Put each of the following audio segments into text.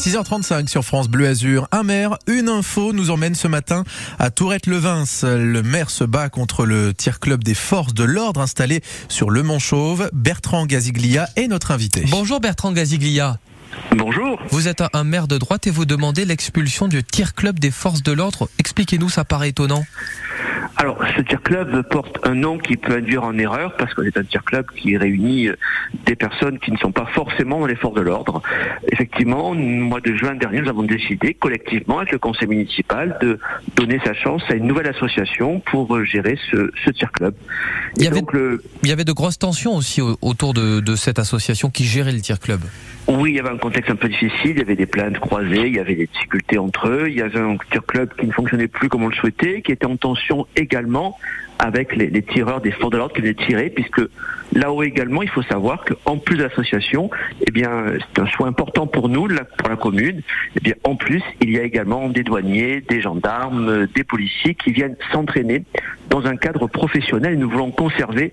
6h35 sur France Bleu Azur. Un maire, une info nous emmène ce matin à Tourette-le-Vins. Le maire se bat contre le tir club des forces de l'ordre installé sur le Mont Chauve. Bertrand Gaziglia est notre invité. Bonjour Bertrand Gaziglia. Bonjour. Vous êtes un maire de droite et vous demandez l'expulsion du tir club des forces de l'ordre. Expliquez-nous, ça paraît étonnant. Alors, ce tir club porte un nom qui peut induire en erreur parce que c'est un tir club qui réunit euh, des personnes qui ne sont pas forcément dans les forces de l'ordre. Effectivement, au mois de juin dernier, nous avons décidé collectivement avec le conseil municipal de donner sa chance à une nouvelle association pour euh, gérer ce, ce tir club. Il y, avait, il y, avait, de grosses tensions aussi autour de, de cette association qui gérait le tir club. Oui, il y avait un contexte un peu difficile, il y avait des plaintes croisées, il y avait des difficultés entre eux, il y avait un club qui ne fonctionnait plus comme on le souhaitait, qui était en tension également avec les, tireurs des forces de l'ordre qui venaient tirer, puisque là-haut également, il faut savoir qu'en plus de l'association, eh bien, c'est un choix important pour nous, pour la commune. Eh bien, en plus, il y a également des douaniers, des gendarmes, des policiers qui viennent s'entraîner dans un cadre professionnel. Nous voulons conserver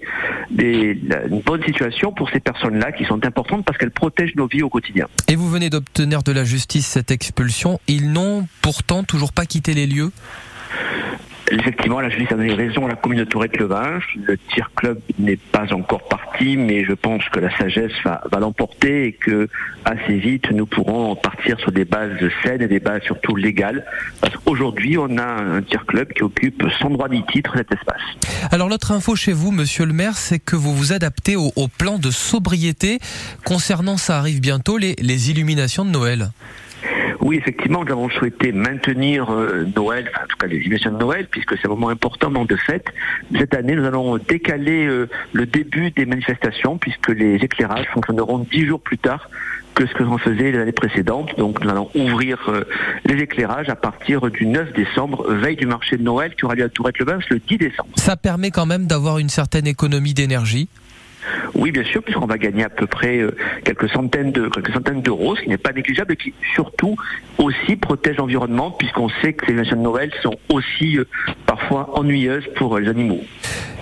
une bonne situation pour ces personnes-là qui sont importantes parce qu'elles protègent nos vies au quotidien. Et vous venez d'obtenir de la justice cette expulsion. Ils n'ont pourtant toujours pas quitté les lieux? Effectivement, la justice a donné raison à la commune de Tourette-le-Vinge. Le tir club n'est pas encore parti, mais je pense que la sagesse va, l'emporter et que assez vite nous pourrons partir sur des bases saines et des bases surtout légales. Parce qu'aujourd'hui, on a un tir club qui occupe sans droit ni titre cet espace. Alors l'autre info chez vous, monsieur le maire, c'est que vous vous adaptez au, plan de sobriété concernant, ça arrive bientôt, les illuminations de Noël. Oui, effectivement, nous avons souhaité maintenir euh, Noël, enfin, en tout cas les illuminations de Noël, puisque c'est un moment important, moment de fête. Cette année, nous allons décaler euh, le début des manifestations, puisque les éclairages fonctionneront dix jours plus tard que ce que l'on faisait l'année précédente. Donc nous allons ouvrir euh, les éclairages à partir du 9 décembre, veille du marché de Noël qui aura lieu à Tourette-le-Bain le 10 décembre. Ça permet quand même d'avoir une certaine économie d'énergie oui, bien sûr, puisqu'on va gagner à peu près euh, quelques centaines de quelques d'euros, ce qui n'est pas négligeable et qui surtout aussi protège l'environnement, puisqu'on sait que les émissions de Noël sont aussi euh, parfois ennuyeuses pour les animaux.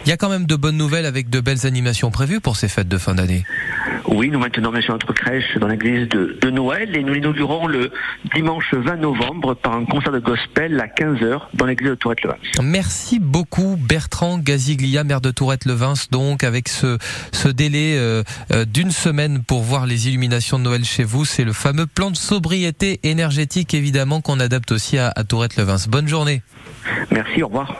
Il y a quand même de bonnes nouvelles avec de belles animations prévues pour ces fêtes de fin d'année. Oui, nous maintenons bien sûr notre crèche dans l'église de, de, Noël et nous l'inaugurons le dimanche 20 novembre par un concert de gospel à 15h dans l'église de Tourette-le-Vins. Merci beaucoup Bertrand Gaziglia, maire de Tourette-le-Vins, donc avec ce, ce délai euh, euh, d'une semaine pour voir les illuminations de Noël chez vous. C'est le fameux plan de sobriété énergétique évidemment qu'on adapte aussi à, à Tourette-le-Vins. Bonne journée. Merci, au revoir.